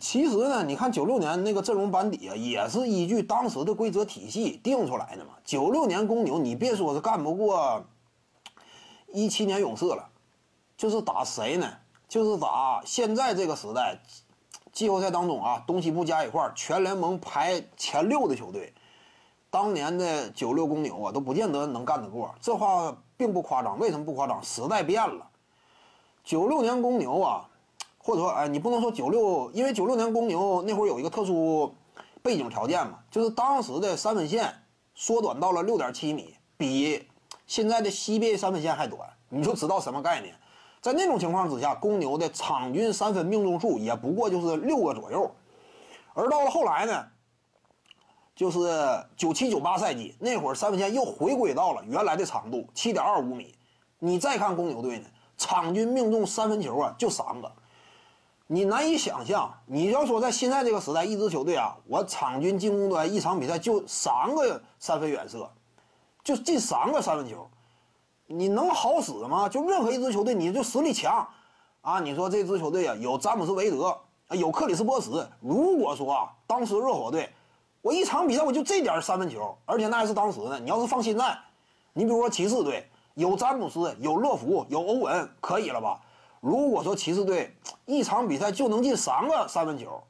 其实呢，你看九六年那个阵容班底啊，也是依据当时的规则体系定出来的嘛。九六年公牛，你别说是干不过一七年勇士了，就是打谁呢？就是打现在这个时代季后赛当中啊，东西部加一块儿全联盟排前六的球队，当年的九六公牛啊，都不见得能干得过。这话并不夸张，为什么不夸张？时代变了，九六年公牛啊。或者说，哎，你不能说九六，因为九六年公牛那会儿有一个特殊背景条件嘛，就是当时的三分线缩短到了六点七米，比现在的 CBA 三分线还短，你就知道什么概念。在那种情况之下，公牛的场均三分命中数也不过就是六个左右。而到了后来呢，就是九七九八赛季那会儿，三分线又回归到了原来的长度七点二五米。你再看公牛队呢，场均命中三分球啊就三个。你难以想象，你要说在现在这个时代，一支球队啊，我场均进攻端一场比赛就三个三分远射，就进三个三分球，你能好使吗？就任何一支球队，你就实力强啊！你说这支球队啊，有詹姆斯韦德，有克里斯波什。如果说啊，当时热火队，我一场比赛我就这点三分球，而且那还是当时呢。你要是放现在，你比如说骑士队，有詹姆斯，有乐福，有欧文，可以了吧？如果说骑士队一场比赛就能进三个三分球，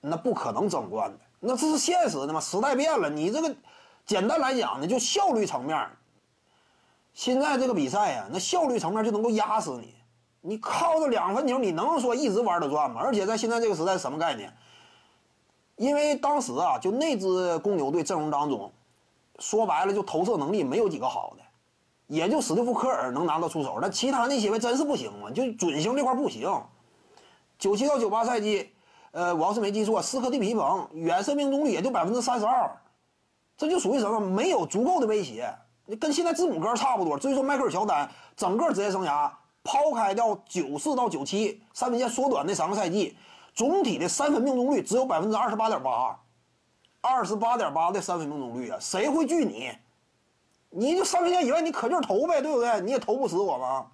那不可能争冠的，那这是现实的嘛？时代变了，你这个简单来讲呢，就效率层面，现在这个比赛呀，那效率层面就能够压死你。你靠着两分球，你能说一直玩得转吗？而且在现在这个时代，什么概念？因为当时啊，就那支公牛队阵容当中，说白了就投射能力没有几个好的。也就史蒂夫科尔能拿得出手，但其他那些位真是不行嘛，就准星这块不行。九七到九八赛季，呃，我要是没记错，斯科蒂皮蓬远射命中率也就百分之三十二，这就属于什么？没有足够的威胁。跟现在字母哥差不多。所以说迈克尔乔丹，整个职业生涯抛开掉九四到九七三分线缩短那三个赛季，总体的三分命中率只有百分之二十八点八，二十八点八的三分命中率啊，谁会惧你？你就三分线以外，你可劲投呗，对不对？你也投不死我吗？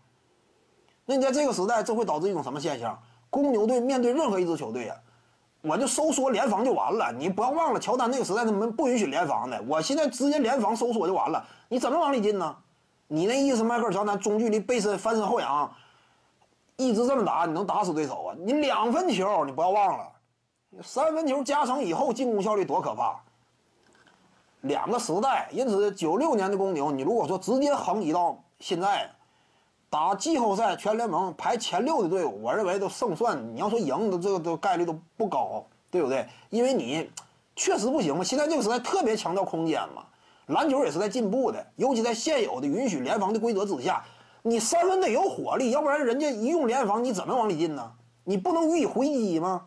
那你在这个时代，这会导致一种什么现象？公牛队面对任何一支球队呀，我就收缩联防就完了。你不要忘了，乔丹那个时代他们不允许联防的。我现在直接联防收缩就完了，你怎么往里进呢？你那意思，迈克尔乔丹中距离背身翻身后仰，一直这么打，你能打死对手啊？你两分球，你不要忘了，三分球加成以后进攻效率多可怕。两个时代，因此九六年的公牛，你如果说直接横移到现在，打季后赛全联盟排前六的队伍，我认为都胜算，你要说赢的这个都概率都不高，对不对？因为你确实不行嘛。现在这个时代特别强调空间嘛，篮球也是在进步的，尤其在现有的允许联防的规则之下，你三分得有火力，要不然人家一用联防，你怎么往里进呢？你不能予以回击吗？